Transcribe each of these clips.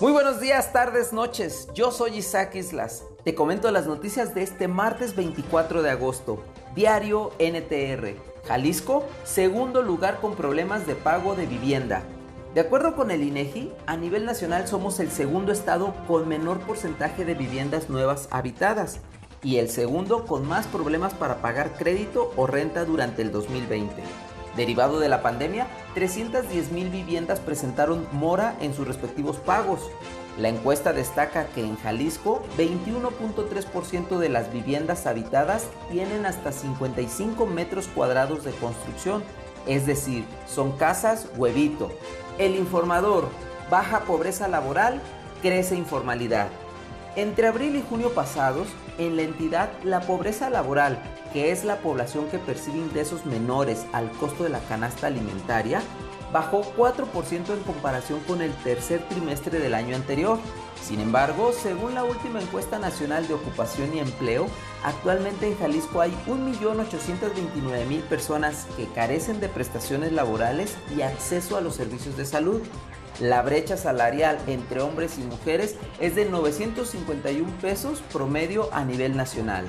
Muy buenos días, tardes, noches. Yo soy Isaac Islas. Te comento las noticias de este martes 24 de agosto. Diario NTR. Jalisco, segundo lugar con problemas de pago de vivienda. De acuerdo con el INEGI, a nivel nacional somos el segundo estado con menor porcentaje de viviendas nuevas habitadas y el segundo con más problemas para pagar crédito o renta durante el 2020. Derivado de la pandemia, 310 mil viviendas presentaron mora en sus respectivos pagos. La encuesta destaca que en Jalisco 21.3% de las viviendas habitadas tienen hasta 55 metros cuadrados de construcción, es decir, son casas huevito. El informador, baja pobreza laboral, crece informalidad. Entre abril y junio pasados, en la entidad la pobreza laboral, que es la población que percibe ingresos menores al costo de la canasta alimentaria, bajó 4% en comparación con el tercer trimestre del año anterior. Sin embargo, según la última encuesta nacional de ocupación y empleo, actualmente en Jalisco hay 1.829.000 personas que carecen de prestaciones laborales y acceso a los servicios de salud. La brecha salarial entre hombres y mujeres es de 951 pesos promedio a nivel nacional.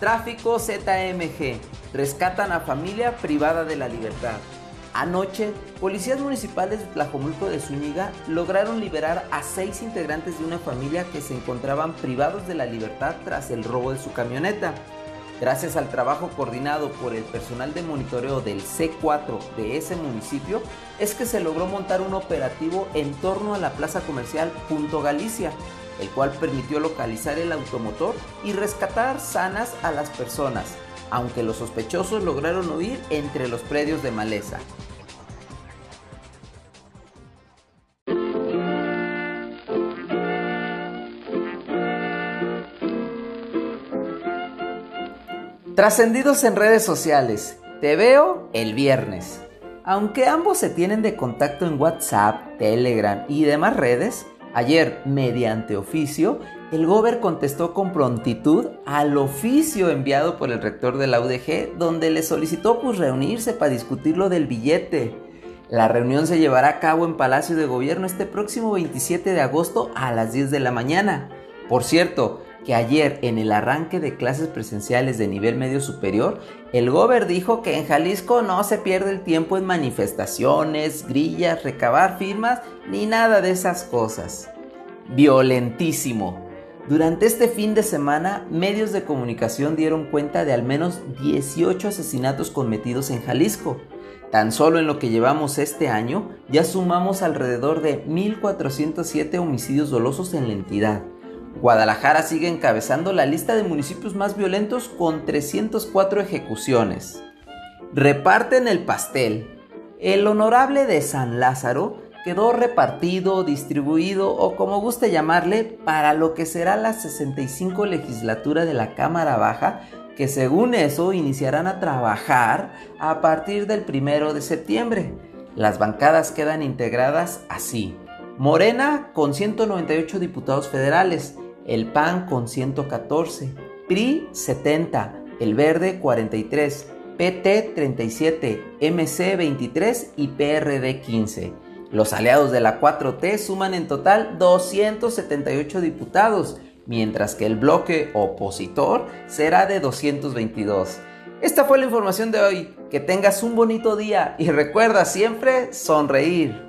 Tráfico ZMG. Rescatan a familia privada de la libertad. Anoche, policías municipales de Tlajomulco de Zúñiga lograron liberar a seis integrantes de una familia que se encontraban privados de la libertad tras el robo de su camioneta. Gracias al trabajo coordinado por el personal de monitoreo del C4 de ese municipio, es que se logró montar un operativo en torno a la plaza comercial Punto Galicia, el cual permitió localizar el automotor y rescatar sanas a las personas, aunque los sospechosos lograron huir entre los predios de maleza. Trascendidos en redes sociales, te veo el viernes. Aunque ambos se tienen de contacto en WhatsApp, Telegram y demás redes, ayer, mediante oficio, el Gober contestó con prontitud al oficio enviado por el rector de la UDG, donde le solicitó pues reunirse para discutir lo del billete. La reunión se llevará a cabo en Palacio de Gobierno este próximo 27 de agosto a las 10 de la mañana. Por cierto, que ayer en el arranque de clases presenciales de nivel medio superior, el gober dijo que en Jalisco no se pierde el tiempo en manifestaciones, grillas, recabar firmas, ni nada de esas cosas. Violentísimo. Durante este fin de semana, medios de comunicación dieron cuenta de al menos 18 asesinatos cometidos en Jalisco. Tan solo en lo que llevamos este año, ya sumamos alrededor de 1.407 homicidios dolosos en la entidad. Guadalajara sigue encabezando la lista de municipios más violentos con 304 ejecuciones. Reparten el pastel. El honorable de San Lázaro quedó repartido, distribuido o como guste llamarle para lo que será la 65 legislatura de la Cámara Baja que según eso iniciarán a trabajar a partir del primero de septiembre. Las bancadas quedan integradas así. Morena con 198 diputados federales, el PAN con 114, PRI 70, el Verde 43, PT 37, MC 23 y PRD 15. Los aliados de la 4T suman en total 278 diputados, mientras que el bloque opositor será de 222. Esta fue la información de hoy. Que tengas un bonito día y recuerda siempre sonreír.